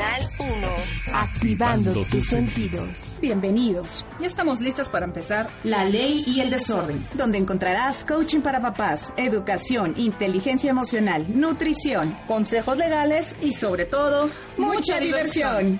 Canal 1. Activando tus sentidos. Bienvenidos. Ya estamos listas para empezar. La ley y el desorden, donde encontrarás coaching para papás, educación, inteligencia emocional, nutrición, consejos legales y sobre todo mucha, diversión.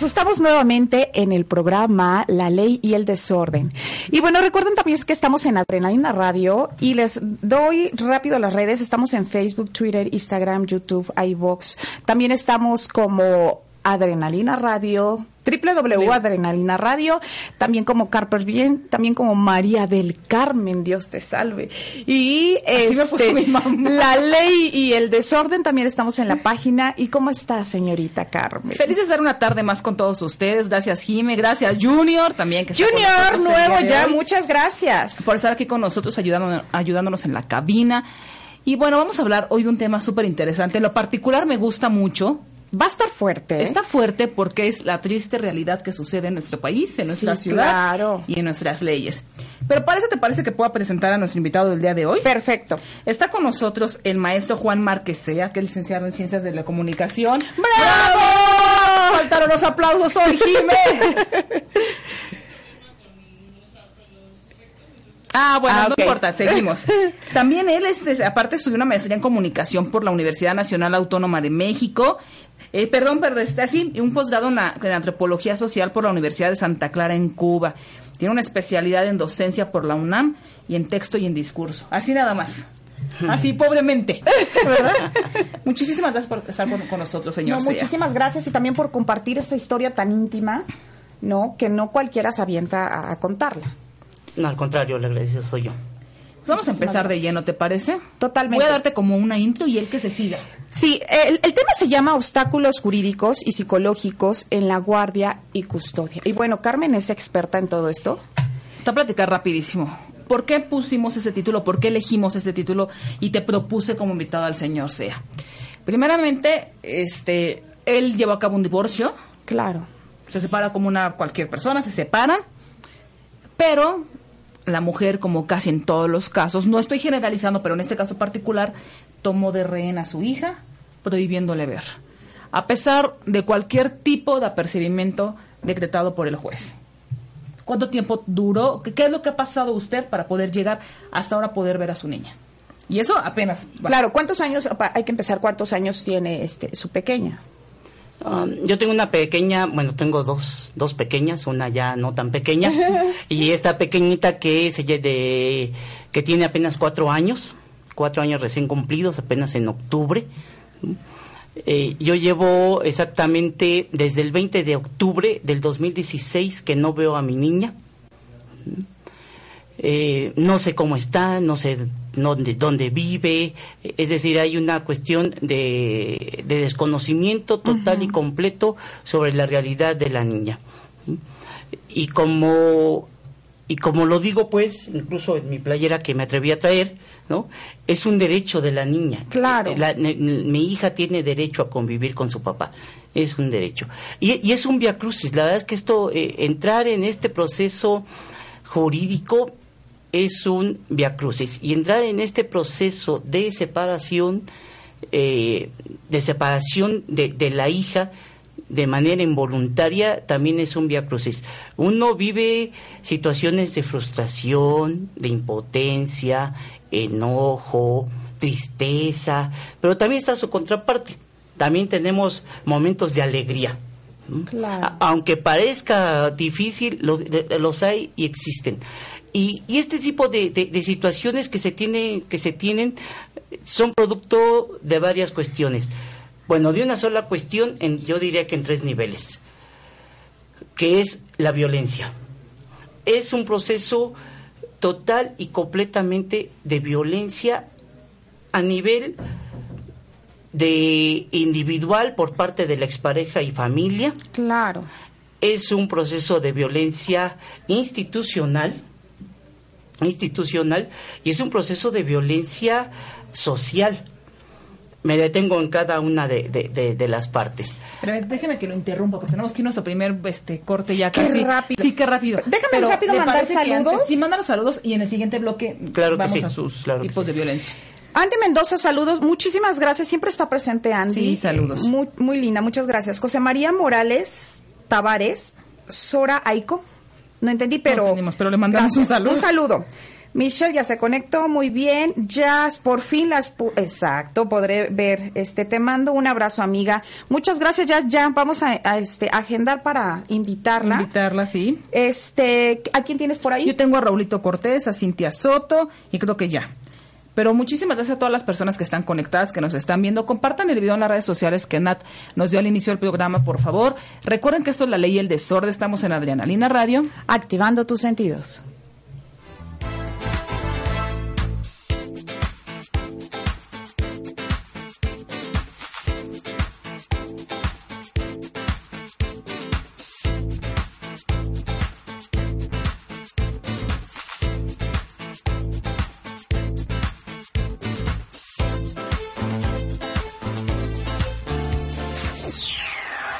Pues estamos nuevamente en el programa La Ley y el Desorden. Y bueno, recuerden también que estamos en Adrenalina Radio y les doy rápido las redes. Estamos en Facebook, Twitter, Instagram, YouTube, iBox. También estamos como Adrenalina Radio, www.adrenalina radio, también como Carper Bien, también como María del Carmen, Dios te salve. Y este, la ley y el desorden también estamos en la página. ¿Y cómo está, señorita Carmen? Feliz de estar una tarde más con todos ustedes. Gracias, Jime. Gracias, Junior, también. Que Junior, nuevo ya, muchas gracias. Por estar aquí con nosotros, ayudándonos, ayudándonos en la cabina. Y bueno, vamos a hablar hoy de un tema súper interesante. Lo particular me gusta mucho Va a estar fuerte. ¿eh? Está fuerte porque es la triste realidad que sucede en nuestro país, en nuestra ciudad y en nuestras leyes. Pero para eso te parece que pueda presentar a nuestro invitado del día de hoy. Perfecto. Está con nosotros el maestro Juan Marquesea, que es licenciado en Ciencias de la Comunicación. ¡Bravo! Faltaron los aplausos hoy, Jime. Ah, bueno, ah, no importa, seguimos. También él, este, aparte, estudió una maestría en comunicación por la Universidad Nacional Autónoma de México eh, perdón, perdón, está así, un posgrado en, antropología social por la Universidad de Santa Clara en Cuba. Tiene una especialidad en docencia por la UNAM y en texto y en discurso. Así nada más. Así pobremente, muchísimas gracias por estar con, nosotros, señor. muchísimas gracias y también por compartir esta historia tan íntima, ¿no? Que no cualquiera se avienta a, contarla. No, al contrario, le agradecido soy yo. Vamos a empezar de lleno, ¿te parece? Totalmente. Voy a darte como una intro y él que se siga. Sí, el, tema se llama obstáculos jurídicos y psicológicos en la guardia y custodia. Y bueno, Carmen es experta en todo esto. Te voy a platicar rapidísimo. ¿Por qué pusimos ese título? ¿Por qué elegimos este título? Y te propuse como invitado al señor Sea. Primeramente, este, él llevó a cabo un divorcio. Claro. Se separa como una cualquier persona, se separan. Pero la mujer, como casi en todos los casos, no estoy generalizando, pero en este caso particular, tomó de rehén a su hija, prohibiéndole ver, a pesar de cualquier tipo de apercibimiento decretado por el juez. ¿Cuánto tiempo duró? ¿Qué, es lo que ha pasado usted para poder llegar hasta ahora poder ver a su niña? Y eso apenas. Claro, ¿cuántos años, hay que empezar, cuántos años tiene este su pequeña? Um, yo tengo una pequeña, bueno, tengo dos, dos pequeñas, una ya no tan pequeña, y esta pequeñita que es de, que tiene apenas cuatro años, cuatro años recién cumplidos, apenas en octubre. Eh, yo llevo exactamente desde el 20 de octubre del 2016 que no veo a mi niña. Eh, no sé cómo está, no sé dónde, dónde vive, es decir, hay una cuestión de, desconocimiento total y completo sobre la realidad de la niña. Y como, y como lo digo, pues, incluso en mi playera que me atreví a traer, ¿no? Es un derecho de la niña. Claro. mi hija tiene derecho a convivir con su papá. Es un derecho. Y, es un via crucis. La verdad es que esto, eh, entrar en este proceso jurídico es un via crucis y entrar en este proceso de separación eh, de separación de, la hija de manera involuntaria también es un via crucis. Uno vive situaciones de frustración, de impotencia, enojo, tristeza, pero también está su contraparte. También tenemos momentos de alegría. Aunque parezca difícil, los hay y existen. Y, este tipo de, situaciones que se, tienen, que se tienen son producto de varias cuestiones. Bueno, de una sola cuestión, en, yo diría que en tres niveles, que es la violencia. Es un proceso total y completamente de violencia a nivel de individual por parte de la expareja y familia. Claro. Es un proceso de violencia institucional institucional y es un proceso de violencia social. Me detengo en cada una de, las partes. Pero déjeme que lo interrumpa, porque tenemos que ir a primer este, corte ya casi. Qué rápido. Sí, qué rápido. Déjame rápido mandar saludos. sí, manda los saludos y en el siguiente bloque vamos a sus tipos de violencia. Andy Mendoza, saludos. Muchísimas gracias. Siempre está presente Andy. Sí, saludos. Muy, muy linda, muchas gracias. José María Morales Tavares, Sora Aiko, no entendí, pero. pero le mandamos un saludo. Un saludo. Michelle ya se conectó muy bien. Jazz, por fin las exacto, podré ver. Este, te mando un abrazo, amiga. Muchas gracias, Jazz. Ya vamos a, este agendar para invitarla. Invitarla, sí. Este, ¿a quién tienes por ahí? Yo tengo a Raulito Cortés, a Cintia Soto y creo que ya. Pero muchísimas gracias a todas las personas que están conectadas, que nos están viendo. Compartan el video en las redes sociales que Nat nos dio al inicio del programa, por favor. Recuerden que esto es la ley y el desorden. Estamos en Adriana Lina Radio. Activando tus sentidos.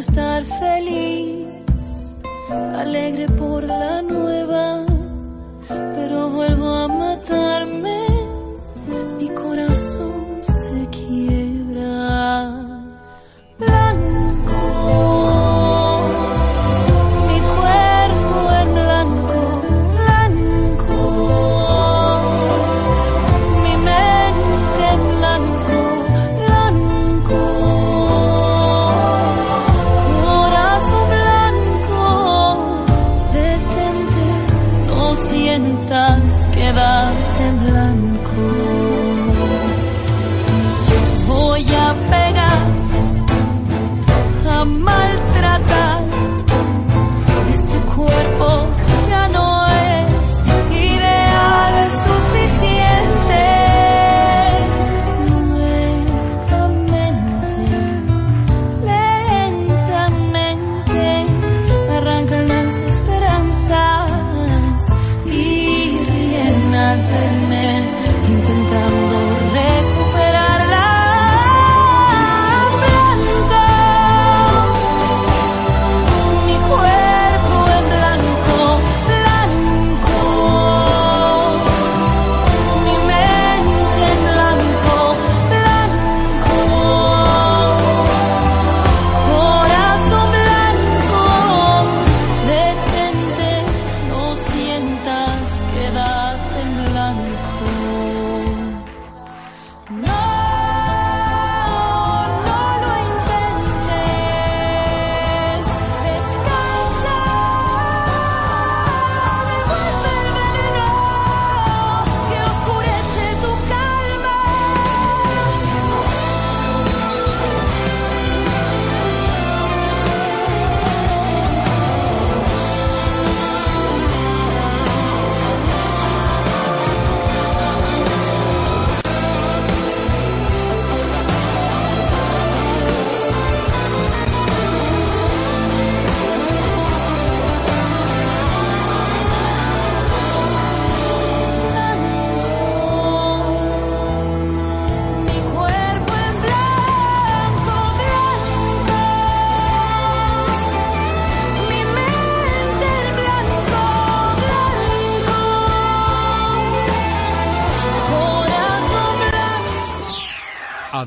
estar feliz, alegre por la nueva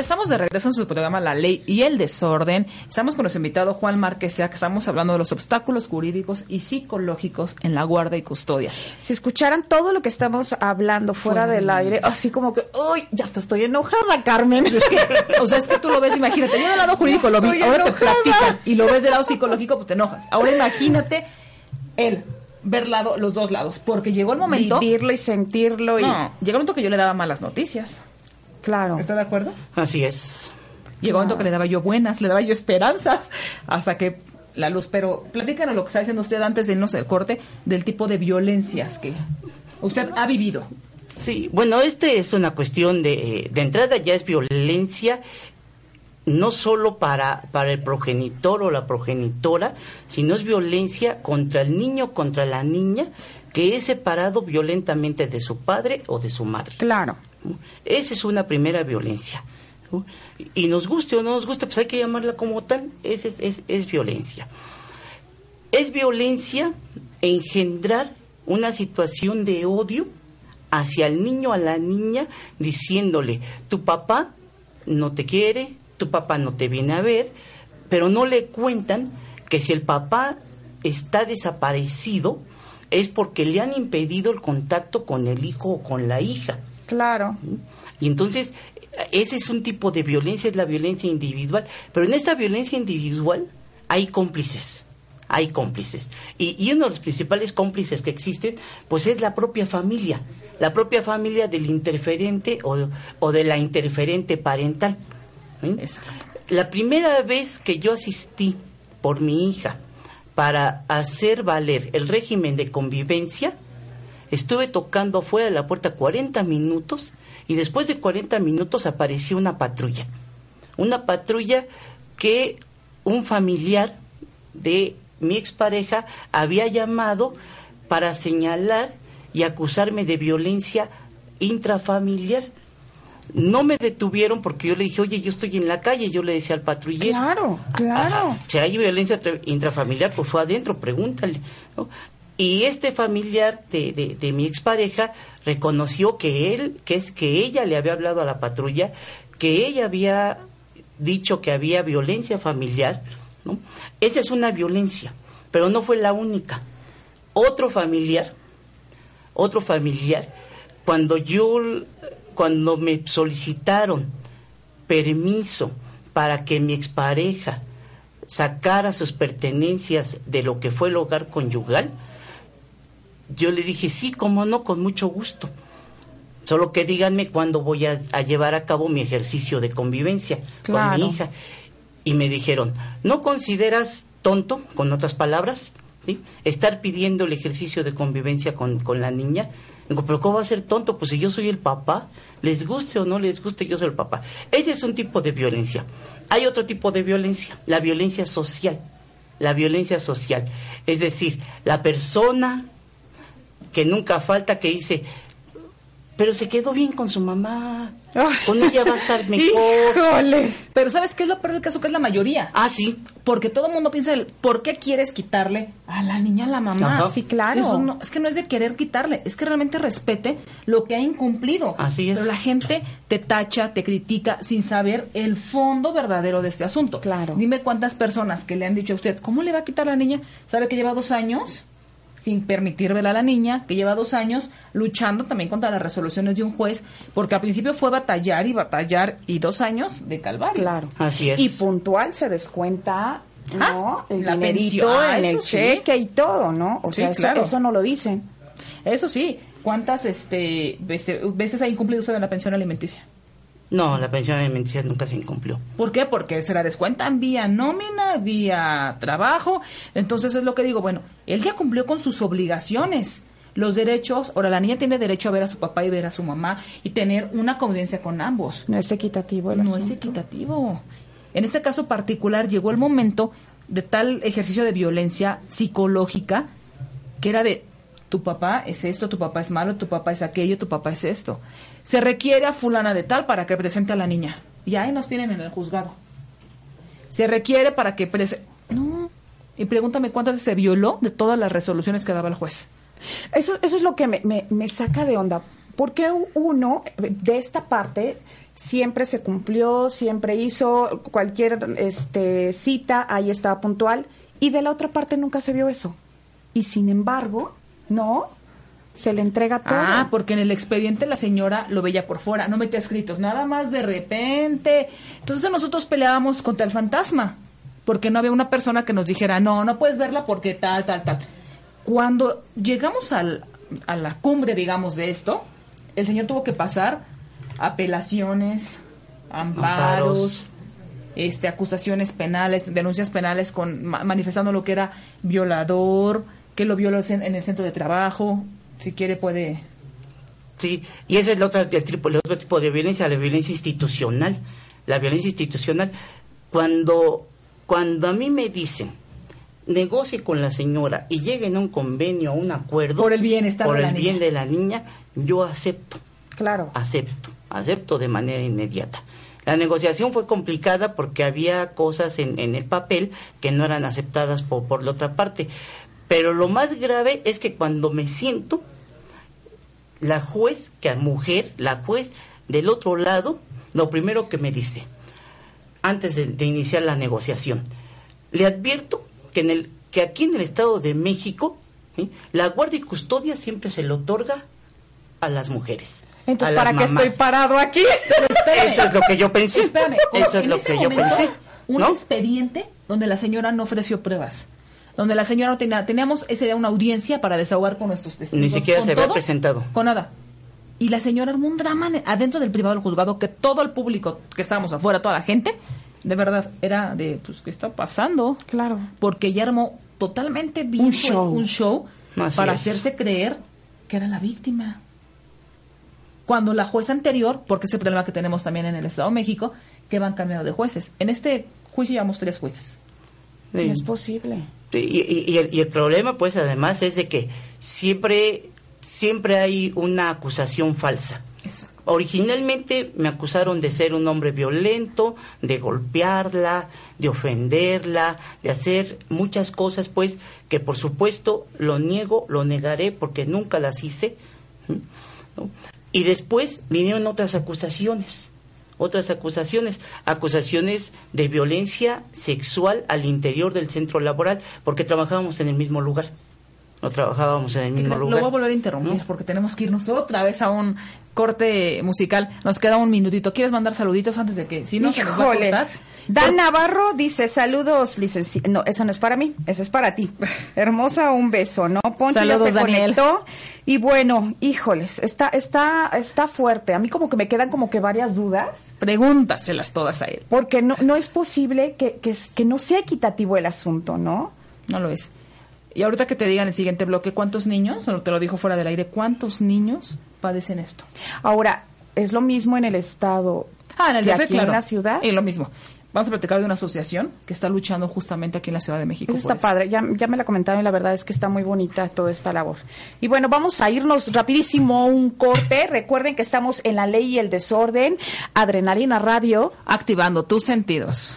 Estamos de regreso en su programa La Ley y el Desorden. Estamos con nuestro invitado Juan Marquesea, que estamos hablando de los obstáculos jurídicos y psicológicos en la guarda y custodia. Si escucharan todo lo que estamos hablando fuera, del aire, así como que, ¡uy! Ya hasta estoy enojada, Carmen. Es que, o sea, es que tú lo ves, imagínate, yo del lado jurídico lo vi, ahora te platican, y lo ves del lado psicológico, pues te enojas. Ahora imagínate él, ver lado, los dos lados, porque llegó el momento... Vivirlo y sentirlo y... No, llegó el momento que yo le daba malas noticias. Claro. ¿Está de acuerdo? Así es. Llegó un momento que le daba yo buenas, le daba yo esperanzas, hasta que la luz. Pero platícanos lo que está diciendo usted antes de irnos al corte, del tipo de violencias que usted ha vivido. Sí, bueno, este es una cuestión de, eh, de entrada ya es violencia no solo para, para el progenitor o la progenitora, sino es violencia contra el niño, contra la niña, que es separado violentamente de su padre o de su madre. Claro. Esa es una primera violencia. Y nos guste o no nos guste, pues hay que llamarla como tal, esa es, es, es violencia. Es violencia engendrar una situación de odio hacia el niño, a la niña, diciéndole, tu papá no te quiere, tu papá no te viene a ver, pero no le cuentan que si el papá está desaparecido es porque le han impedido el contacto con el hijo o con la hija. Claro. Y entonces, ese es un tipo de violencia, es la violencia individual. Pero en esta violencia individual hay cómplices, hay cómplices. Y, y uno de los principales cómplices que existen, pues es la propia familia, la propia familia del interferente o, o de la interferente parental. La primera vez que yo asistí por mi hija para hacer valer el régimen de convivencia, estuve tocando fuera de la puerta 40 minutos y después de 40 minutos apareció una patrulla. Una patrulla que un familiar de mi expareja había llamado para señalar y acusarme de violencia intrafamiliar. No me detuvieron porque yo le dije, oye, yo estoy en la calle, yo le decía al patrullero. Claro, claro. Si hay violencia tra- intrafamiliar, pues fue adentro, pregúntale. ¿no? Y este familiar de, de, de mi expareja reconoció que él, que es que ella le había hablado a la patrulla, que ella había dicho que había violencia familiar. ¿no? Esa es una violencia, pero no fue la única. Otro familiar, otro familiar, cuando yo, cuando me solicitaron permiso para que mi expareja sacara sus pertenencias de lo que fue el hogar conyugal, yo le dije, sí, cómo no, con mucho gusto. Solo que díganme cuándo voy a, a llevar a cabo mi ejercicio de convivencia con mi hija. Y me dijeron, ¿no consideras tonto, con otras palabras, ¿sí? estar pidiendo el ejercicio de convivencia con, con la niña? Digo, pero ¿cómo va a ser tonto? Pues si yo soy el papá, les guste o no les guste, yo soy el papá. Ese es un tipo de violencia. Hay otro tipo de violencia, la violencia social. La violencia social. Es decir, la persona que nunca falta que dice, pero se quedó bien con su mamá, con ella va a estar mejor. Híjoles. Pero ¿sabes qué es lo peor del caso? Que es la mayoría. Ah, sí, Porque todo el mundo piensa, el, ¿por qué quieres quitarle a la niña a la mamá? Ajá. Sí, claro. Eso no- es que no es de querer quitarle, es que realmente respete lo que ha incumplido. Así es. Pero la gente te tacha, te critica sin saber el fondo verdadero de este asunto. Claro. Dime cuántas personas que le han dicho a usted, ¿cómo le va a quitar a la niña? ¿Sabe que lleva dos años? Sin permitir ver a la niña, que lleva dos años luchando también contra las resoluciones de un juez, porque al principio fue batallar y batallar y dos años de calvario. Claro. Así es. Y puntual se descuenta, ¿no? Ah, el la dinerito pensión, ah, en el sí. cheque y todo, ¿no? O Sí, sea, eso, claro. eso no lo dicen. Eso sí, ¿cuántas este, veces, veces ha incumplido usted en la pensión alimenticia? No, la pensión alimenticia nunca se incumplió. ¿Por qué? Porque se la descuentan vía nómina, vía trabajo. Entonces es lo que digo, bueno, él ya cumplió con sus obligaciones. Los derechos, ahora la niña tiene derecho a ver a su papá y ver a su mamá y tener una convivencia con ambos. No es equitativo el No es equitativo. En este caso particular llegó el momento de tal ejercicio de violencia psicológica que era de tu papá es esto, tu papá es malo, tu papá es aquello, tu papá es esto. Se requiere a fulana de tal para que presente a la niña. Y ahí nos tienen en el juzgado. Se requiere para que presente... No. Y pregúntame cuántas veces se violó de todas las resoluciones que daba el juez. Eso, eso es lo que me, me- saca de onda. Porque uno de esta parte siempre se cumplió, siempre hizo cualquier este, cita, ahí estaba puntual, y de la otra parte nunca se vio eso. Y sin embargo, no, se le entrega todo. Ah, porque en el expediente la señora lo veía por fuera, no metía escritos, nada más de repente. Entonces nosotros peleábamos contra el fantasma, porque no había una persona que nos dijera, no, no puedes verla porque tal, tal, tal. Cuando llegamos al, a la cumbre, digamos, de esto, el señor tuvo que pasar apelaciones, amparos, Amparos. este, acusaciones penales, denuncias penales con ma- manifestando lo que era violador, que lo violó en, el centro de trabajo. Si quiere puede. Sí, y ese es el otro, el el otro tipo de violencia, la violencia institucional. La violencia institucional, cuando, cuando a mí me dicen, negocie con la señora y lleguen a un convenio, a un acuerdo. Por el bienestar por de la el bien de la niña, yo acepto. Claro. acepto, acepto de manera inmediata. La negociación fue complicada porque había cosas en, en el papel que no eran aceptadas por, por la otra parte. Pero lo más grave es que cuando me siento, la juez, que mujer, la juez del otro lado, lo primero que me dice, antes de, de iniciar la negociación, le advierto que, en el, que aquí en el Estado de México, ¿sí? la guardia y custodia siempre se le otorga a las mujeres. Entonces, ¿para qué estoy parado aquí? Eso es lo que yo pensé. Espérame, Eso es lo que yo pensé. Un expediente donde la señora no ofreció pruebas. Donde la señora no tenía, teníamos ese día una audiencia para desahogar con nuestros testigos. Ni siquiera se había todo, presentado. Con nada. Y la señora armó un drama en- adentro del privado del juzgado que todo el público que estábamos afuera, toda la gente, de verdad, era de, pues, ¿qué está pasando? Claro. Porque ella armó totalmente bien Un pues, show. un show Así para es. hacerse creer que era la víctima. Cuando la jueza anterior, porque ese problema que tenemos también en el Estado de México, que van cambiando de jueces. En este juicio llevamos tres jueces. No Sí. es posible. Sí, Y, y- el, y el problema, pues, además, es de que siempre, siempre hay una acusación falsa. Originalmente me acusaron de ser un hombre violento, de golpearla, de ofenderla, de hacer muchas cosas, pues, que por supuesto lo niego, lo negaré porque nunca las hice. ¿no? Y después vinieron otras acusaciones, otras acusaciones, acusaciones de violencia sexual al interior del centro laboral, porque trabajábamos en el mismo lugar. No trabajábamos en el mismo Lo lugar. voy a volver a interrumpir porque tenemos que irnos otra vez a un corte musical. Nos queda un minutito. ¿Quieres mandar saluditos antes de que si no se nos va a. Dan Navarro dice, saludos, licenciado. No, eso no es para mí, eso es para ti. Hermosa, un beso, ¿no? Poncho Saludos, ya se Daniel. conectó. Y bueno, híjoles, está, está, está fuerte. A mí como que me quedan como que varias dudas. Pregúntaselas todas a él. Porque no, no es posible que, que, que no sea equitativo el asunto, ¿no? No lo es. Y ahorita que te digan el siguiente bloque, ¿cuántos niños, o te lo dijo fuera del aire, cuántos niños padecen esto? Ahora, es lo mismo en el estado Ah, en el que DF, aquí claro. en la ciudad. Y lo mismo. Vamos a platicar de una asociación que está luchando justamente aquí en la Ciudad de México. Está eso. padre, ya, ya me la comentaron y la verdad es que está muy bonita toda esta labor. Y bueno, vamos a irnos rapidísimo a un corte. Recuerden que estamos en la ley y el desorden, Adrenalina Radio. Activando tus sentidos.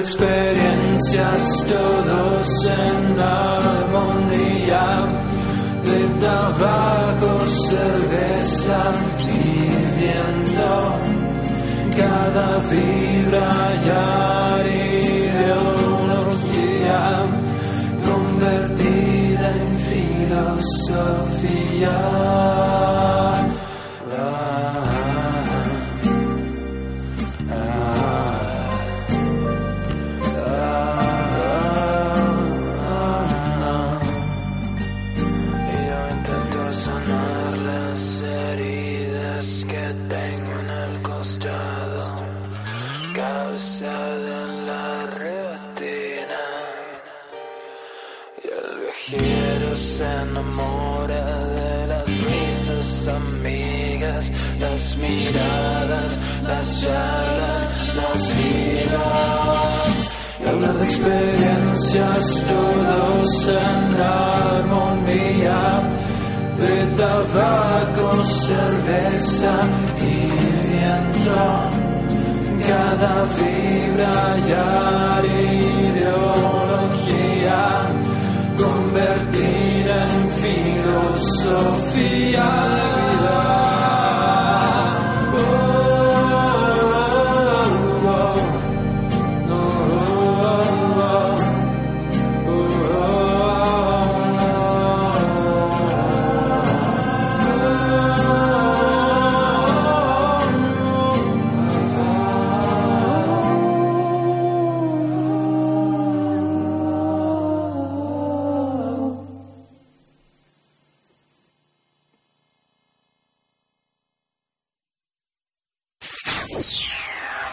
experiencias todos en armonía de tabaco, cerveza y viento cada vibra ya ideología convertida en filosofía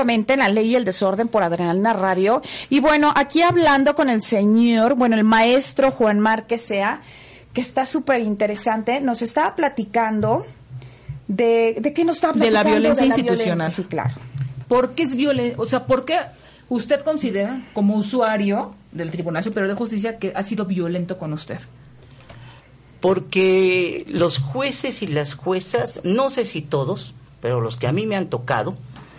Nuevamente en La Ley y el Desorden por Adrenalina Radio. Y bueno, aquí hablando con el señor, bueno, el maestro Juan Márquez Sea, que está súper interesante, nos estaba platicando de, de qué nos está De la platicando. violencia la institucional. Sí, claro. ¿Por qué es violencia? O sea, ¿por qué usted considera como usuario del Tribunal Superior de Justicia que ha sido violento con usted? Porque los jueces y las juezas, no sé si todos, pero los que a mí me han tocado,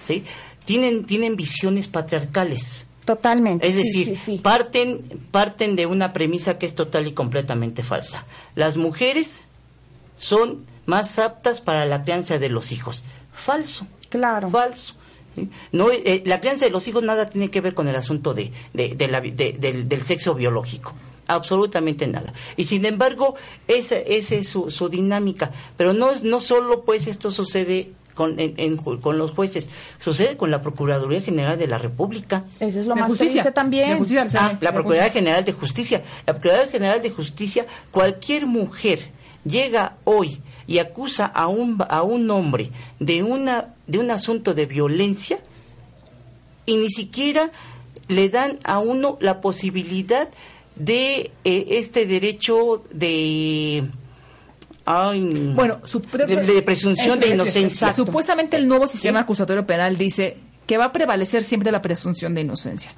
¿sí? Tienen, tienen visiones patriarcales. Totalmente. Es decir, sí, sí. Parten, parten de una premisa que es total y completamente falsa. Las mujeres son más aptas para la crianza de los hijos. Falso. Claro. Falso. No, eh, la crianza de los hijos nada tiene que ver con el asunto de, de- de la de- del, del sexo biológico. Absolutamente nada. Y sin embargo, esa, esa es su, su dinámica. Pero no, es- no solo pues esto sucede con, en- en ju- con los jueces, sucede con la Procuraduría General de la República. Eso es lo De más justicia. triste también. Justicia, Ah, la Procuraduría justicia. General de Justicia. La Procuraduría General de Justicia, cualquier mujer llega hoy y acusa a un, a un hombre de, una, de un asunto de violencia y ni siquiera le dan a uno la posibilidad de eh, este derecho de... ay, Bueno, su- de, de presunción de inocencia. Supuestamente el nuevo sistema acusatorio penal dice que va a prevalecer siempre la presunción de inocencia.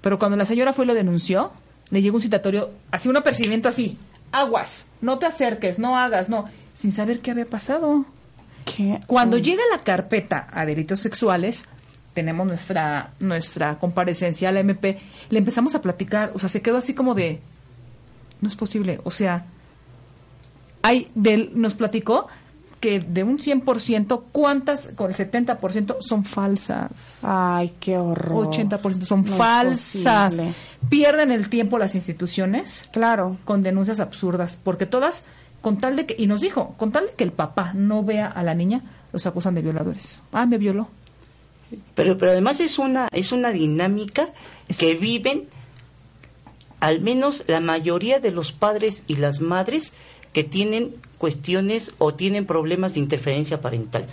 Pero cuando la señora fue y lo denunció, le llegó un citatorio, así un apercibimiento así, aguas, no te acerques, no hagas, no, sin saber qué había pasado. ¿Qué? Cuando llega la carpeta a delitos sexuales, tenemos nuestra nuestra comparecencia a la MP, le empezamos a platicar, o sea, se quedó así como de no es posible, o sea, hay del nos platicó que de un 100%, ¿cuántas con el 70% son falsas? Ay, qué horror. 80% son No falsas. Pierden el tiempo las instituciones Claro. con denuncias absurdas, porque todas, con tal de que, y nos dijo, con tal de que el papá no vea a la niña, los acusan de violadores. Ah, me violó. Pero, pero además es una, es una dinámica que viven al menos la mayoría de los padres y las madres que tienen cuestiones o tienen problemas de interferencia parental.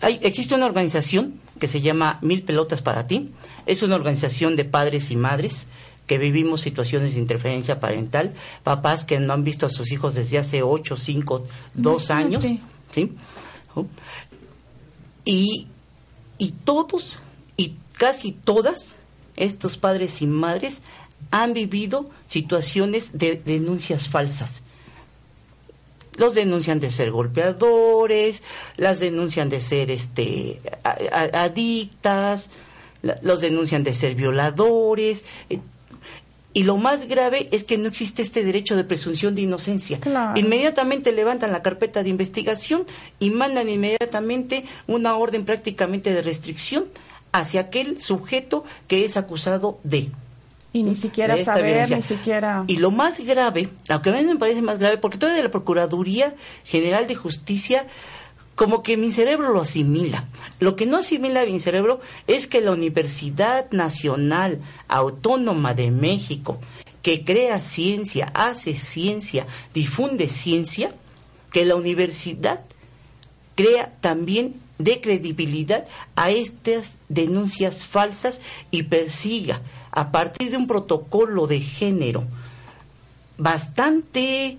Hay, existe una organización que se llama Mil Pelotas para ti. Es una organización de padres y madres que vivimos situaciones de interferencia parental, papás que no han visto a sus hijos desde hace 8, 5, 2 años. ¿sí? ¿no? Y, y todos, y casi todas, estos padres y madres han vivido situaciones de denuncias falsas. Los denuncian de ser golpeadores, las denuncian de ser este adictas, los denuncian de ser violadores. eh, y lo más grave es que no existe este derecho de presunción de inocencia. Claro. Inmediatamente levantan la carpeta de investigación y mandan inmediatamente una orden prácticamente de restricción hacia aquel sujeto que es acusado de. Y ni siquiera saber, violencia. ni siquiera. Y lo más grave, aunque a mí me parece más grave, porque todavía la Procuraduría General de Justicia, como que mi cerebro lo asimila. Lo que no asimila mi cerebro es que la Universidad Nacional Autónoma de México, que crea ciencia, hace ciencia, difunde ciencia, que la universidad crea también de credibilidad a estas denuncias falsas y persiga a partir de un protocolo de género bastante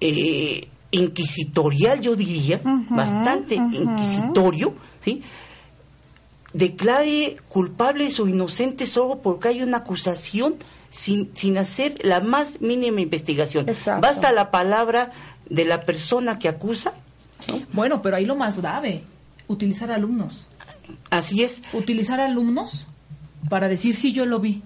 eh, inquisitorial, yo diría, bastante inquisitorio, ¿sí? declare culpables o inocentes solo porque hay una acusación sin, sin hacer la más mínima investigación. Exacto. Basta la palabra de la persona que acusa, Bueno, pero ahí lo más grave, utilizar alumnos. así es. Utilizar alumnos para decir sí, yo lo vi.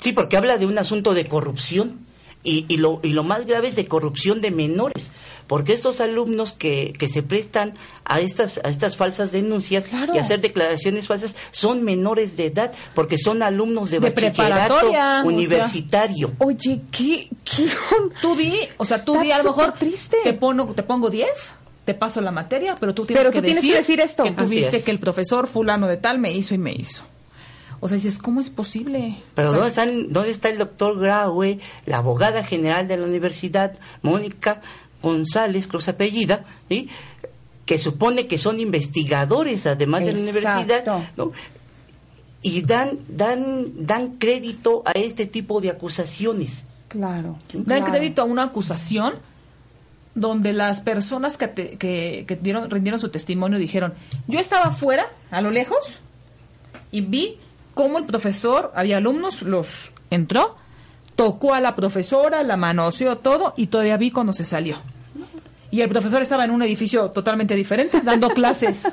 Sí, porque habla de un asunto de corrupción. Y, y, lo, y lo más grave es de corrupción de menores, porque estos alumnos que, que se prestan a estas, a estas falsas denuncias Claro. y hacer declaraciones falsas son menores de edad, porque son alumnos de, De bachillerato preparatoria, o sea. universitario. Oye, ¿qué? qué Tú di, o sea, tú Está di a lo mejor triste. te pongo te pongo 10, te paso la materia, pero tú tienes, Pero que, tú tienes decir que decir esto. que que el profesor fulano de tal me hizo y me hizo. O sea, dices, ¿cómo es posible? Pero O sea, ¿dónde, están, ¿dónde está el doctor Graue, la abogada general de la universidad, Mónica González, Cruz Apellida, ¿sí? que supone que son investigadores además de la universidad, ¿no? y dan, dan, dan crédito a este tipo de acusaciones. Claro. Dan claro. crédito a una acusación donde las personas que, te- que, que dieron, rindieron su testimonio dijeron, yo estaba afuera, a lo lejos, y vi cómo el profesor, había alumnos, los entró, tocó a la profesora, la manoseó todo, y todavía vi cuando se salió. Y el profesor estaba en un edificio totalmente diferente, dando clases.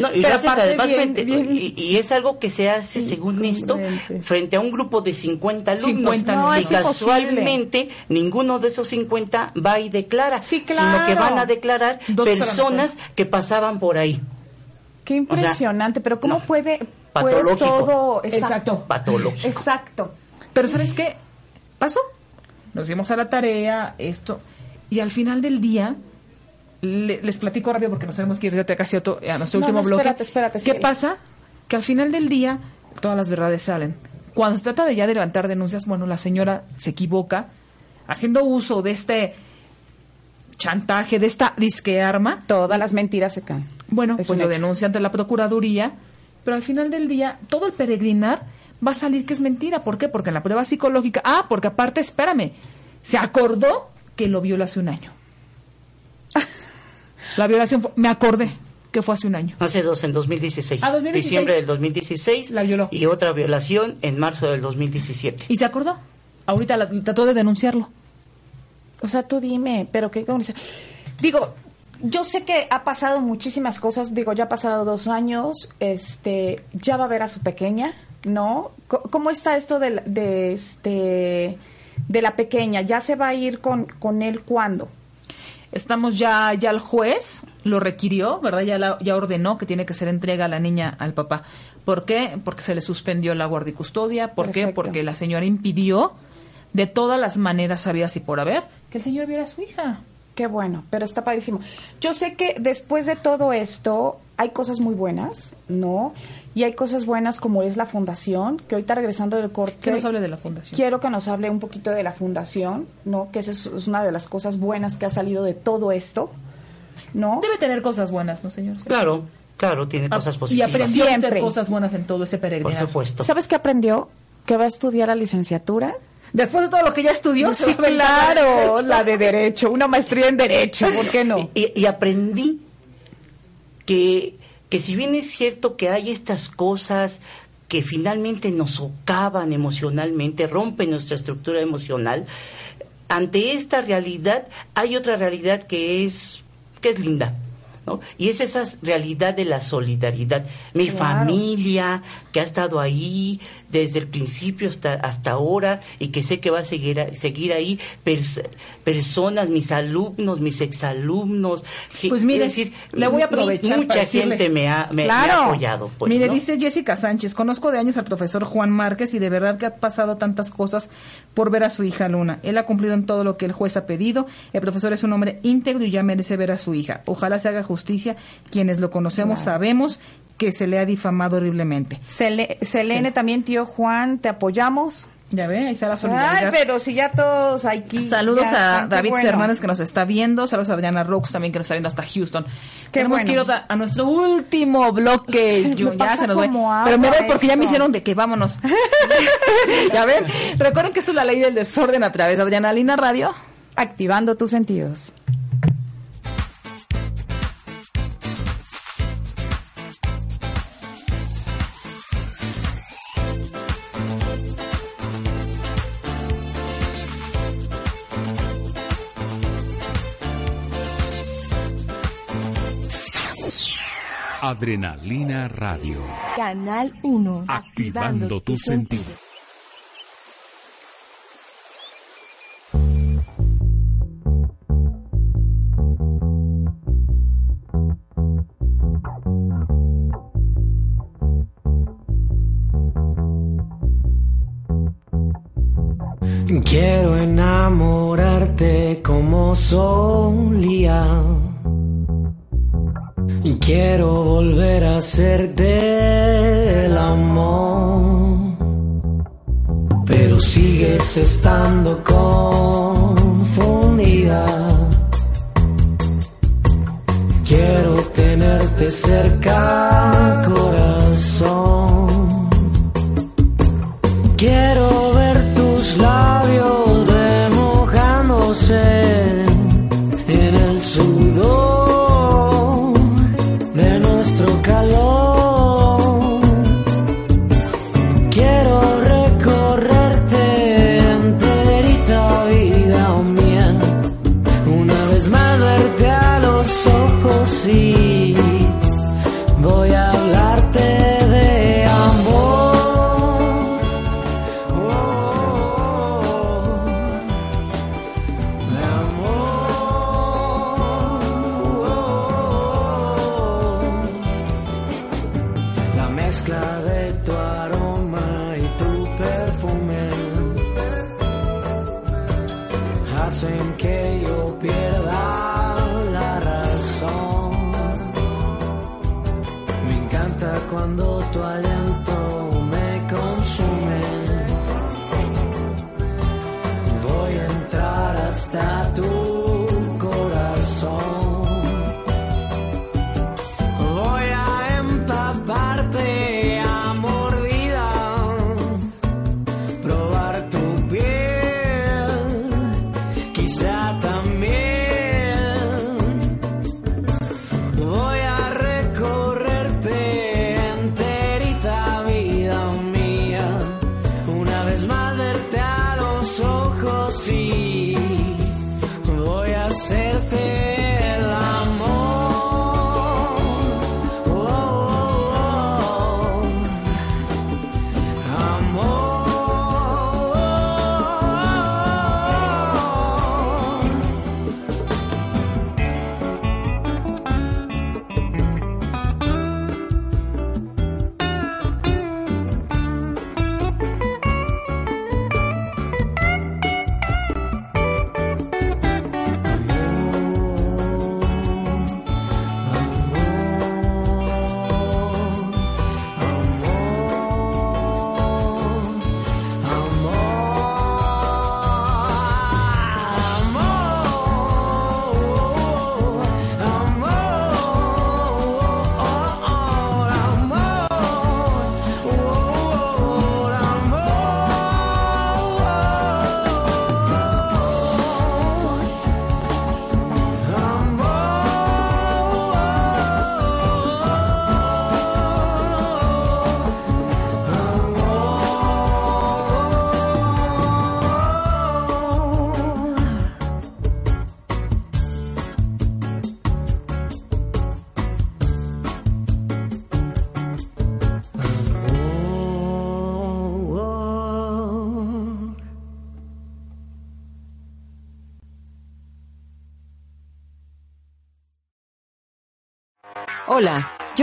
No, y Pero aparte además bien- frente- bien- y, y es algo que se hace, según esto, frente a un grupo de 50 alumnos. 50 No, y es imposible. casualmente, ninguno de esos 50 va y declara, Sí, sino que claro. van a declarar Dos personas que pasaban por ahí. Qué impresionante, pero ¿cómo no. puede, puede Patológico. todo... Exacto. Patológico. Exacto. Pero ¿sabes qué? Pasó. Nos dimos a la tarea, esto. Y al final del día, le- les platico rápido porque nos tenemos que ir ya casi a, a nuestro No, último no, bloque. espérate, espérate, ¿Qué pasa? Que al final del día, todas las verdades salen. Cuando se trata de ya de levantar denuncias, bueno, la señora se equivoca haciendo uso de este chantaje, de esta disque arma. Todas las mentiras se caen. Bueno, Es pues lo hecho. denuncia ante la Procuraduría, pero al final del día, todo el peregrinar va a salir que es mentira. ¿Por qué? Porque en la prueba psicológica, ah, porque aparte, espérame, se acordó que lo viola hace un año. La violación, fue- me acordé que fue hace un año. Hace dos, en 2016. Ah, 2016. Diciembre del 2016. La violó. Y otra violación en marzo del 2017. Y se acordó. Ahorita la- trató de denunciarlo. O sea, tú dime, pero qué. Digo, yo sé que ha pasado muchísimas cosas. Digo, ya ha pasado dos años. Este, ya va a ver a su pequeña, ¿no? ¿Cómo está esto de, este de la pequeña? ¿Ya se va a ir con, con él cuándo? Estamos ya, ya el juez lo requirió, ¿verdad? Ya, la- ya ordenó que tiene que ser entrega a la niña al papá. ¿Por qué? Porque se le suspendió la guardia y custodia. ¿Por qué? Porque la señora impidió de todas las maneras sabidas y por haber que el señor viera a su hija. Qué bueno, pero está padrísimo. Yo sé que después de todo esto hay cosas muy buenas, ¿no? Y hay cosas buenas como es la fundación, que ahorita regresando del corte... Que nos hable de la fundación. Quiero que nos hable un poquito de la fundación, ¿no? Que esa es, una de las cosas buenas que ha salido de todo esto, ¿no? Debe tener cosas buenas, ¿no, señor? Claro, claro, tiene Ah, cosas y positivas. aprendió usted Siempre. cosas buenas en todo ese Por peregrinar. supuesto. ¿Sabes qué aprendió? Que va a estudiar la licenciatura. Después de todo lo que ya estudió, Sí, claro, la de Derecho, una maestría en Derecho, ¿por qué no? Y, y aprendí que, que si bien es cierto que hay estas cosas que finalmente nos socavan emocionalmente, rompen nuestra estructura emocional, ante esta realidad hay otra realidad que es, que es linda. ¿no? Y es esa realidad de la solidaridad. Mi Claro. familia, que ha estado ahí desde el principio hasta, hasta ahora y que sé que va a seguir, seguir ahí, pers- personas, mis alumnos, mis exalumnos. Pues mire, decir, le voy a aprovechar Mucha para decirle- gente me ha, me- me ha apoyado. pues, Mire, ¿no? dice Jessica Sánchez, conozco de años al profesor Juan Márquez y de verdad que ha pasado tantas cosas por ver a su hija Luna. Él ha cumplido en todo lo que el juez ha pedido. El profesor es un hombre íntegro y ya merece ver a su hija. Ojalá se haga justicia. Quienes lo conocemos sabemos que se le ha difamado horriblemente. Sele- Selene, también tío Juan, te apoyamos. Ya ve, ahí está la Ay, solidaridad. pero si ya todos aquí. Saludos a están, David bueno. Fernández que nos está viendo. Saludos a Adriana Rocks también que nos está viendo hasta Houston. Qué Tenemos bueno. que ir otra- a nuestro último bloque. Se Yo- me ya se nos como Pero me voy porque ya me hicieron de que vámonos. ya ven. Recuerden que esto es la ley del desorden a través de Adriana Lina Radio. Activando tus sentidos. Adrenalina Radio. Canal 1. Activando tus sentidos. Quiero enamorarte como solía. Quiero volver a hacerte el amor. Pero sigues estando confundida. Quiero tenerte cerca, corazón. Quiero ver tus labios remojándose hacen que yo pierda la razón. Me encanta cuando aliento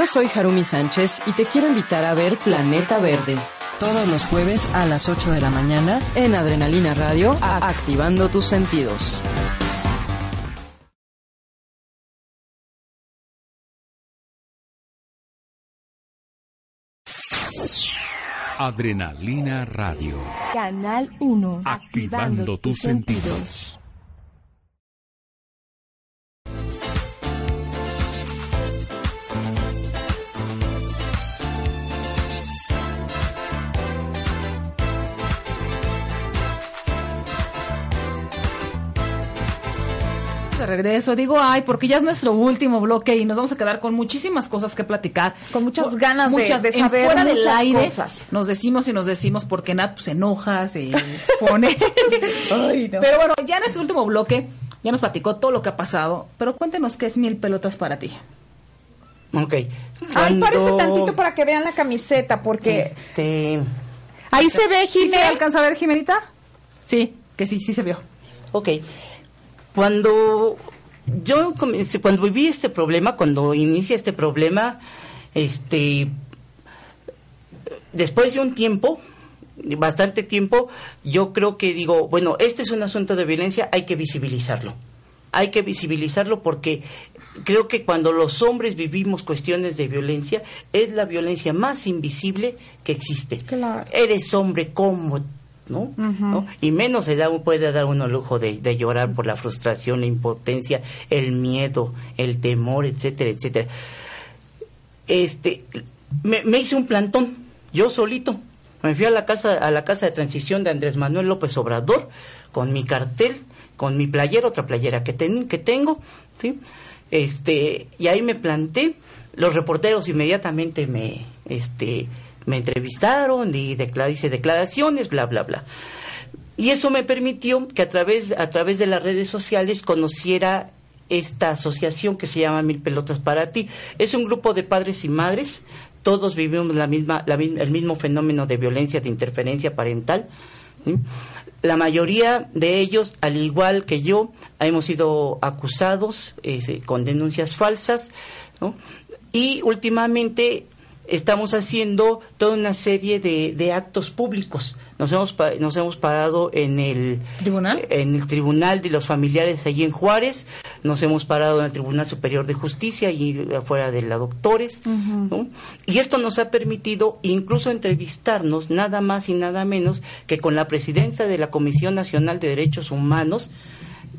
yo soy Harumi Sánchez y te quiero invitar a ver Planeta Verde. Todos los jueves a las 8 de la mañana en Adrenalina Radio, activando tus sentidos. Adrenalina Radio. Canal 1. Activando tus sentidos. De regreso, digo, ay, porque ya es nuestro último bloque y nos vamos a quedar con muchísimas cosas que platicar. Con muchas ganas de- muchas, de saber fuera del aire, cosas. Nos decimos y nos decimos porque Nat pues, se enoja, se pone. Ay, no. Pero bueno, ya en este último bloque ya nos platicó todo lo que ha pasado. Pero cuéntenos qué es mil pelotas para ti. Ok. Ay, Cuando, parece tantito para que vean la camiseta, porque Este, ahí se ve, ¿Sí se Jimé. alcanza a ver, Jimenita? Sí, que sí, sí se vio. ok. Cuando yo comencé, cuando viví este problema, cuando inicia este problema, este, después de un tiempo, bastante tiempo, yo creo que digo, bueno, esto es un asunto de violencia, hay que visibilizarlo. Hay que visibilizarlo porque creo que cuando los hombres vivimos cuestiones de violencia, es la violencia más invisible que existe. Claro. Eres hombre, ¿cómo? ¿No? ¿No? Y menos se da, puede dar uno lujo de, de llorar por la frustración, la impotencia, el miedo, el temor, etcétera, etcétera. este, me, me hice un plantón, yo solito. Me fui a la casa, a la casa de transición de Andrés Manuel López Obrador, con mi cartel, con mi playera, otra playera que, ten- que tengo, ¿sí? Este, y ahí me planté, los reporteros inmediatamente me, este, me entrevistaron y hice declaraciones, bla, bla, bla. Y eso me permitió que a través, a través de las redes sociales conociera esta asociación que se llama Mil Pelotas para Ti. Es un grupo de padres y madres, todos vivimos la misma, la el mismo fenómeno de violencia, de interferencia parental. La mayoría de ellos, al igual que yo, hemos sido acusados eh, con denuncias falsas. Y últimamente estamos haciendo toda una serie de, de actos públicos. Nos hemos, nos hemos parado en el ¿Tribunal? en el Tribunal de los Familiares allí en Juárez, nos hemos parado en el Tribunal Superior de Justicia y afuera de la Doctores, ¿no? y esto nos ha permitido incluso entrevistarnos nada más y nada menos que con la presidencia de la Comisión Nacional de Derechos Humanos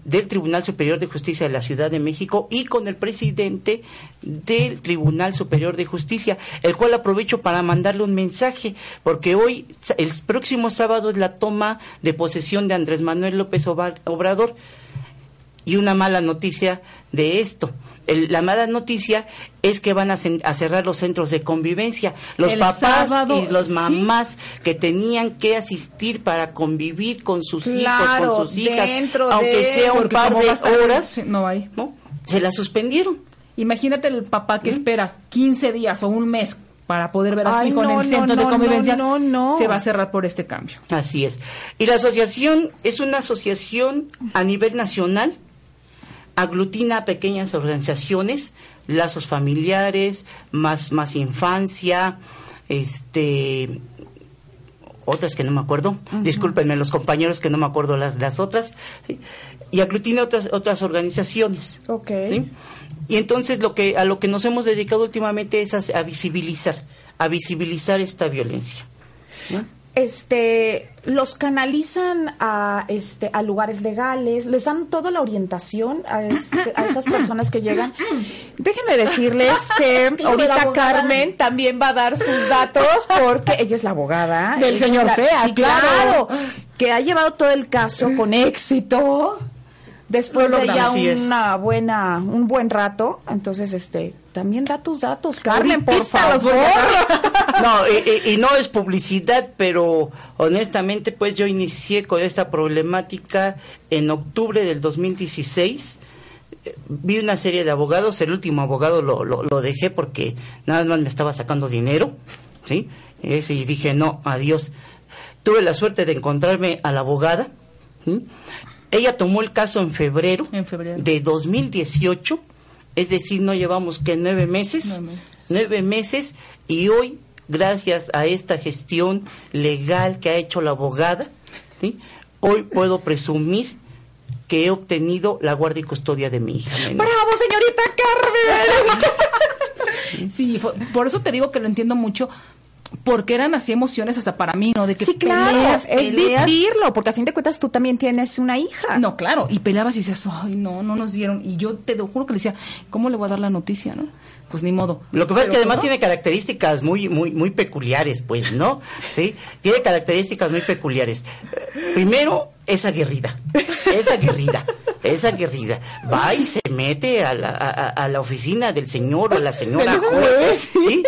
del Tribunal Superior de Justicia de la Ciudad de México y con el presidente del Tribunal Superior de Justicia, el cual aprovecho para mandarle un mensaje, porque hoy, el próximo sábado, es la toma de posesión de Andrés Manuel López Obrador. Y una mala noticia de esto. El- la mala noticia es que van a, cerrar los centros de convivencia. Los El papás sábado, y los sí. mamás que tenían que asistir para convivir con sus hijos, con sus hijas, dentro aunque de- sea un Porque par de horas, no hay. ¿no? Se la suspendieron. Imagínate el papá que espera 15 días o un mes para poder ver a su Ay, hijo en el no, centro de no, convivencias. no, no, no. Se va a cerrar por este cambio. Así es. Y la asociación es una asociación a nivel nacional, aglutina pequeñas organizaciones, lazos familiares, más, más infancia, este otras que no me acuerdo, discúlpenme los compañeros que no me acuerdo las, las otras, ¿sí? y aglutina otras, otras organizaciones. Ok. ¿sí? Y entonces lo que, a lo que nos hemos dedicado últimamente es a, a visibilizar, a visibilizar esta violencia. ¿no? Este, los canalizan a este a lugares legales, les dan toda la orientación a, este- a estas personas que llegan. Déjenme decirles que ahorita Carmen también va a dar sus datos porque ella es la abogada Del señor sí, claro. que ha llevado todo el caso con éxito. Después de ya una buena, un buen rato, entonces este, también da tus datos, Carmen, por favor. No, y, no es publicidad, pero honestamente, pues yo inicié con esta problemática en octubre del 2016. Eh, Vi una serie de abogados, el último abogado lo, lo, lo dejé porque nada más me estaba sacando dinero, ¿sí? Y dije, no, adiós. Tuve la suerte de encontrarme a la abogada. ¿sí? Ella tomó el caso en febrero, En febrero. de 2018, es decir, no llevamos que nueve meses, Nueve meses. nueve meses, y hoy, gracias a esta gestión legal que ha hecho la abogada, ¿sí? hoy puedo presumir que he obtenido la guardia y custodia de mi hija. menor. Bravo, señorita Carmen. Sí, fue- por eso te digo que lo entiendo mucho, porque eran así emociones hasta para mí, ¿no? De que Sí, claro, peleas, es peleas. vivirlo, porque a fin de cuentas tú también tienes una hija. No, claro, y peleabas y decías, ay, no, no nos dieron. Y yo te juro que le decía, ¿cómo le voy a dar la noticia, no? Pues ni modo. Lo que pasa es que además ¿no? tiene características muy, muy, muy peculiares, pues, ¿no? Sí, tiene características muy peculiares. Primero, es aguerrida, es aguerrida, es aguerrida. Va y se mete a la, a, la oficina del señor o la señora juez, ¿sí?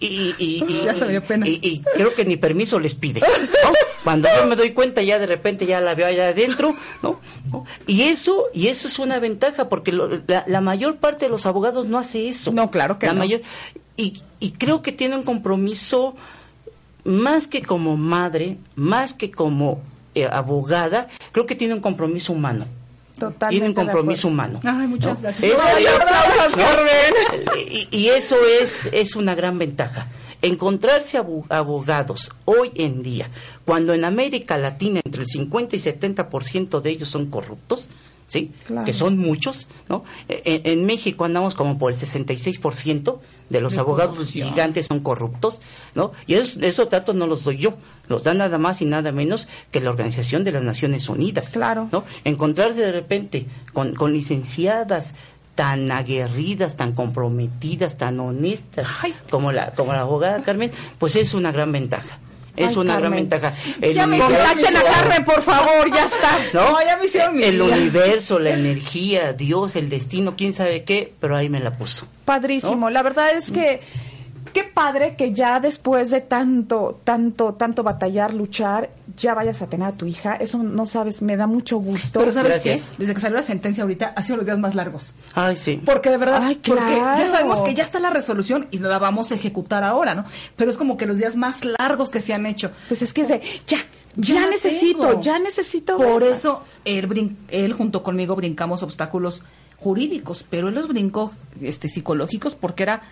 Y, y- y- Ya se dio pena. y- y creo que ni permiso les pide. ¿no? Cuando yo me doy cuenta, ya de repente ya la veo allá adentro, ¿no? ¿No? Y eso, y eso es una ventaja, porque lo- la, la mayor parte de los abogados no hace eso. No, claro que la no. mayor y, y creo que tiene un compromiso más que como madre, más que como eh, abogada, creo que tiene un compromiso humano. Totalmente tiene un compromiso humano. Ay, muchas ¿no? gracias. Eso es-. Y, y eso es, es una gran ventaja. Encontrarse abo- abogados hoy en día, cuando en América Latina entre el 50 y 70% de ellos son corruptos, ¿sí? Claro. Que son muchos, ¿no? E- En, en México andamos como por el 66% de los De abogados corrupción. gigantes son corruptos, ¿no? Y esos, esos datos no los doy yo, los da nada más y nada menos que la Organización de las Naciones Unidas. Claro. ¿no? Encontrarse de repente con, con licenciadas tan aguerridas, tan comprometidas, tan honestas como la como la abogada Carmen, pues es una gran ventaja. Es Ay, una gran ventaja. El Ya me universo- a Carmen, por favor, ya está. ¿no? No, ya me hicieron mi el vida. universo, la energía, Dios, el destino, quién sabe qué, pero ahí me la puso. Padrísimo. La verdad es que qué padre que ya después de tanto, tanto, tanto batallar, luchar, ya vayas a tener a tu hija. Eso no sabes, me da mucho gusto. Pero ¿sabes Gracias. qué? Desde que salió la sentencia ahorita, ha sido los días más largos. Ay, sí. Porque de verdad, Ay, porque claro. ya sabemos que ya está la resolución y la vamos a ejecutar ahora, ¿no? Pero es como que los días más largos que se han hecho. Pues es que es de, ya, ya, Ya necesito, tengo. ya necesito. Por verla. eso él, brin- él junto conmigo brincamos obstáculos jurídicos, pero él los brincó este, psicológicos porque era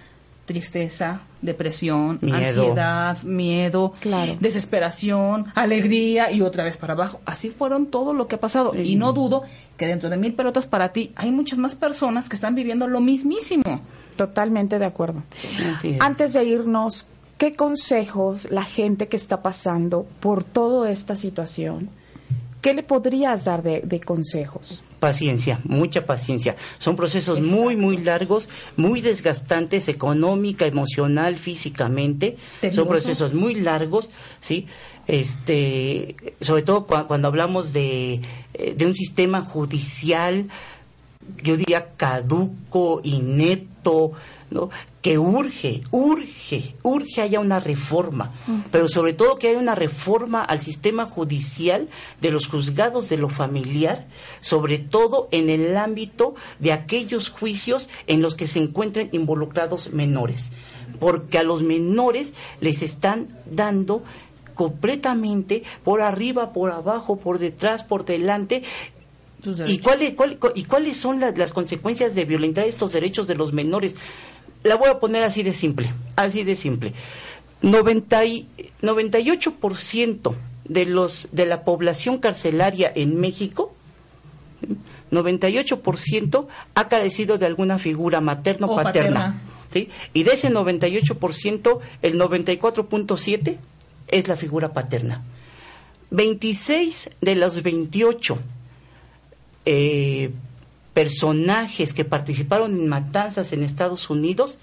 tristeza, depresión, Miedo. ansiedad, miedo, Claro. desesperación, alegría y otra vez para abajo. Así fueron todo lo que ha pasado. Y no dudo que dentro de mil pelotas para ti hay muchas más personas que están viviendo lo mismísimo. Totalmente de acuerdo. Así es. Antes de irnos, ¿qué consejos la gente que está pasando por toda esta situación, qué le podrías dar de, de consejos? Paciencia, mucha paciencia. Son procesos muy, muy largos, muy desgastantes económica, emocional, físicamente. Son procesos muy largos, ¿sí? Este, sobre todo cua- cuando hablamos de, eh, de un sistema judicial, yo diría caduco, inepto, ¿no? que urge, urge, urge haya una reforma, pero sobre todo que haya una reforma al sistema judicial de los juzgados de lo familiar, sobre todo en el ámbito de aquellos juicios en los que se encuentren involucrados menores, porque a los menores les están dando completamente por arriba, por abajo, por detrás, por delante, ¿Y cuáles, cuál- cu- ¿Y cuáles son la- las consecuencias de violentar estos derechos de los menores? La voy a poner así de simple, así de simple. 90 y- 98% de, los, de la población carcelaria en México, 98% ha carecido de alguna figura materno O paterna. paterna. ¿sí? Y de ese 98%, el 94.7 es la figura paterna. 26 de los 28 eh, personajes que participaron en matanzas en Estados Unidos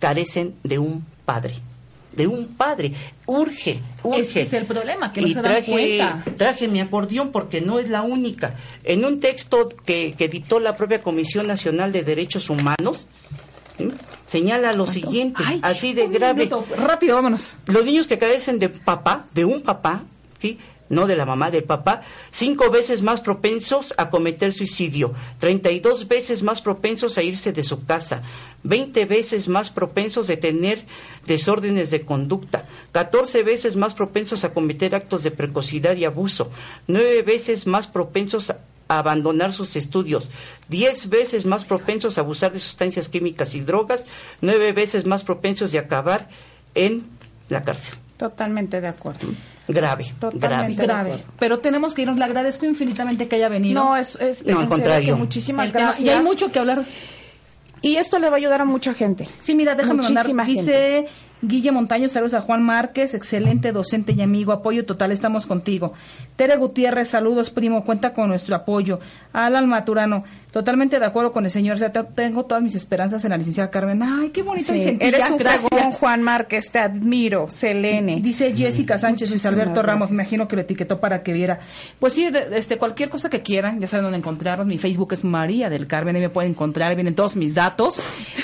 carecen de un padre. De un padre. Urge, urge. Ese es el problema, que no y se dan traje, cuenta. traje mi acordeón porque no es la única. En un texto que, que editó la propia Comisión Nacional de Derechos Humanos, ¿sí? señala lo siguiente, Ay, así de grave. minuto, rápido, vámonos. Los niños que carecen de papá, de un papá, ¿sí? No de la mamá, del papá, cinco veces más propensos a cometer suicidio, 32 veces más propensos a irse de su casa, 20 veces más propensos de tener desórdenes de conducta, 14 veces más propensos a cometer actos de precocidad y abuso, 9 veces más propensos a a abandonar sus estudios, 10 veces más propensos a abusar de sustancias químicas y drogas, 9 veces más propensos de acabar en la cárcel. Totalmente de acuerdo. Grave, Totalmente. grave. Grave. Pero tenemos que irnos. Le agradezco infinitamente que haya venido. No, es, es, No, es al contrario. que muchísimas El tema- gracias. Y hay mucho que hablar. Y esto le va a ayudar a mucha gente. Sí, mira, déjame Muchísima mandar. gente. Dice Guille Montaño, saludos a Juan Márquez, excelente docente y amigo, apoyo total, estamos contigo. Tere Gutiérrez, saludos, primo, cuenta con nuestro apoyo. Alan Maturano, totalmente de acuerdo con el señor, o sea, te- tengo todas mis esperanzas en la licenciada Carmen. Ay, qué bonito Sí, Vicentilla, eres un gracias. fregón, Juan Márquez, te admiro, Selene. Dice Jessica Sánchez y Alberto Ramos, me imagino que lo etiquetó para que viera. Pues sí, de- este, cualquier cosa que quieran, ya saben dónde encontrarnos. Mi Facebook es María del Carmen, ahí me pueden encontrar, ahí vienen todos mis datos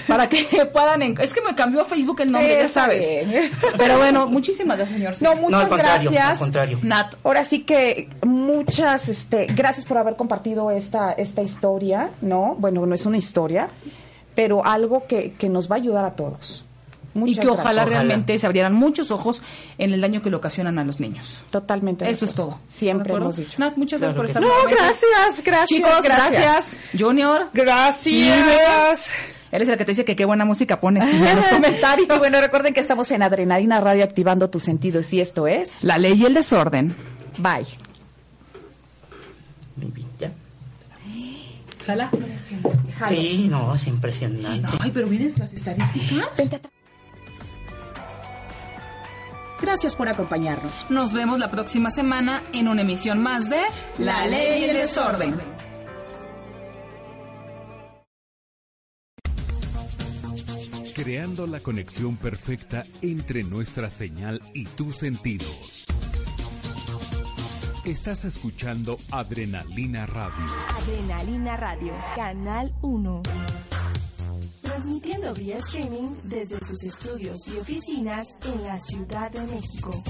para que puedan. en- Es que me cambió Facebook el nombre, ya sabes. bien. Pero bueno, muchísimas gracias, señor. No, muchas al contrario, gracias. al contrario. Nat, Ahora sí que muchas, este, gracias por haber compartido esta, esta historia, ¿no? Bueno, no es una historia, pero algo que, que nos va a ayudar a todos. y que ojalá gracias. realmente se abrieran muchos ojos en el daño que le ocasionan a los niños. Totalmente. Eso es todo. Siempre hemos dicho. Nat, muchas gracias por estar No, nuevamente. gracias, gracias. Chicos, gracias. Junior. Gracias. Eres el que te dice que qué buena música pones en los comentarios. Y bueno, recuerden que estamos en Adrenalina Radio activando tus sentidos y esto es La ley y el desorden. Bye. Muy bien, ¿ya? Jala. Sí, no, es impresionante. Ay, pero vienes las estadísticas. Gracias por acompañarnos. Nos vemos la próxima semana en una emisión más de La ley y el desorden. creando la conexión perfecta entre nuestra señal y tus sentidos. Estás escuchando Adrenalina Radio. Adrenalina Radio, Canal 1. Transmitiendo vía streaming desde sus estudios y oficinas en la Ciudad de México.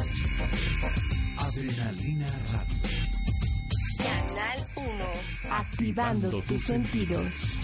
Adrenalina Radio. Canal 1. Activando tus sentidos.